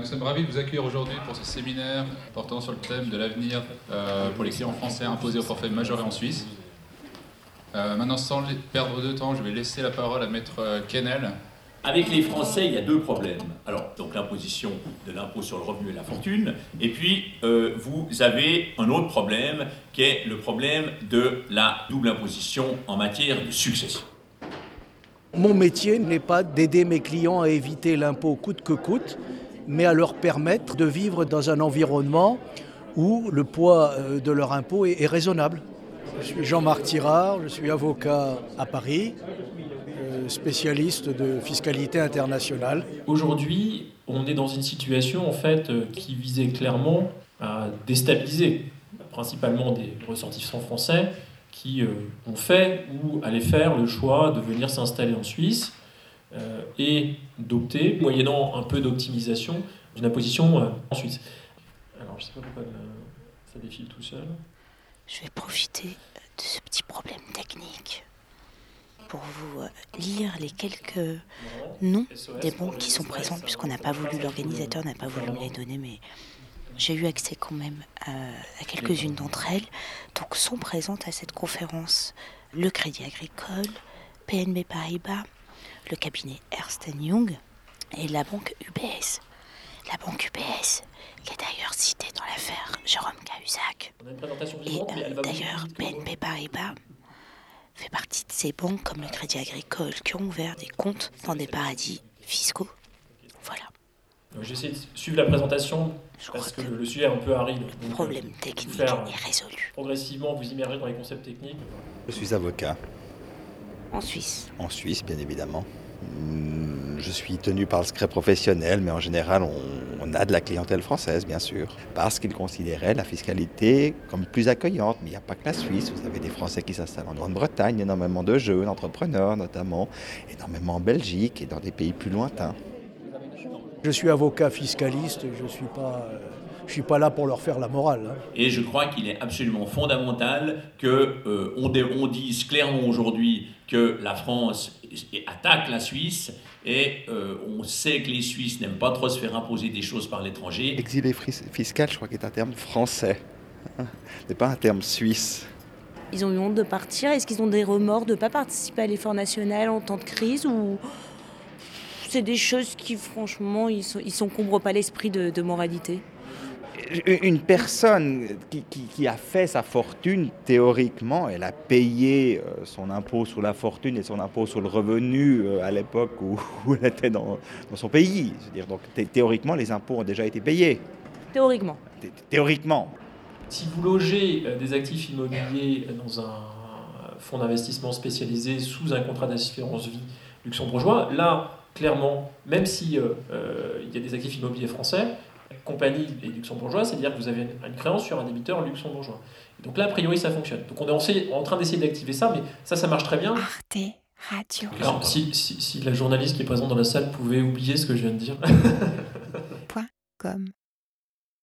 nous sommes ravis de vous accueillir aujourd'hui pour ce séminaire portant sur le thème de l'avenir euh, pour les clients français imposés au forfait majoré en Suisse. Euh, maintenant, sans perdre de temps, je vais laisser la parole à Maître euh, Kennel. Avec les Français, il y a deux problèmes. Alors, donc l'imposition de l'impôt sur le revenu et la fortune, et puis vous avez un autre problème qui est le problème de la double imposition en matière de succession. Mon métier n'est pas d'aider mes clients à éviter l'impôt coûte que coûte, mais à leur permettre de vivre dans un environnement où le poids euh, de leur impôt est, raisonnable. Je suis Jean-Marc Tirard, je suis avocat à Paris, euh, spécialiste de fiscalité internationale. Aujourd'hui, on est dans une situation en fait euh, qui visait clairement à déstabiliser principalement des ressortissants français qui ont fait ou allaient faire le choix de venir s'installer en Suisse euh, et d'opter, moyennant un peu d'optimisation, d'une imposition euh, en Suisse. Alors, je ne sais pas pourquoi ça défile tout seul. Je vais profiter de ce petit problème technique pour vous lire les quelques noms des banques qui sont présentes, puisqu'on n'a pas voulu, l'organisateur n'a pas voulu me les donner, mais j'ai eu accès quand même à, quelques-unes d'entre elles. Donc sont présentes à cette conférence le Crédit Agricole, PNB Paribas, le cabinet Ernst Young et la banque UBS. La banque UBS, qui est d'ailleurs citée dans l'affaire Jérôme Cahuzac. Et euh, d'ailleurs, BNP Paribas fait partie de ces banques comme le Crédit Agricole qui ont ouvert des comptes dans des paradis fiscaux. Voilà. J'essaie de suivre la présentation parce que, le sujet est un peu aride. Le problème euh, technique est résolu. Progressivement, vous immerger dans les concepts techniques. Je suis avocat. En Suisse En Suisse, bien évidemment. Hmm, je suis tenu par le secret professionnel, mais en général, on, a de la clientèle française, bien sûr, parce qu'ils considéraient la fiscalité comme plus accueillante. Mais il n'y a pas que la Suisse. Vous avez des Français qui s'installent en Grande-Bretagne, énormément de jeunes entrepreneurs notamment, énormément en Belgique et dans des pays plus lointains. Je suis avocat fiscaliste, je ne suis, pas, euh, je suis pas là pour leur faire la morale. Hein. Et je crois qu'il est absolument fondamental qu'on euh, on dise clairement aujourd'hui que la France attaque la Suisse et euh, on sait que les Suisses n'aiment pas trop se faire imposer des choses par l'étranger. Exilé fiscal, je crois qu'il est un terme français, ce n'est pas un terme suisse. Ils ont eu honte de partir. Est-ce qu'ils ont des remords de ne pas participer à l'effort national en temps de crise ou c'est des choses qui, franchement, ils ne s'encombrent pas l'esprit de, moralité? Une personne qui, a fait sa fortune, théoriquement, elle a payé euh, son impôt sur la fortune et son impôt sur le revenu euh, à l'époque où, elle était dans, son pays. dire donc théoriquement, les impôts ont déjà été payés. Théoriquement. Théoriquement. Si vous logez euh, des actifs immobiliers dans un fonds d'investissement spécialisé sous un contrat d'assurance vie luxembourgeois, là, clairement, même s'il euh, euh, y a des actifs immobiliers français, compagnie et luxembourgeois, c'est-à-dire que vous avez une, créance sur un débiteur luxembourgeois. donc là, a priori, ça fonctionne. Donc on est en, train d'essayer d'activer ça, mais ça, ça marche très bien. Arte Radio. Alors, si, si, si, la journaliste qui est présente dans la salle pouvait oublier ce que je viens de dire. Point com.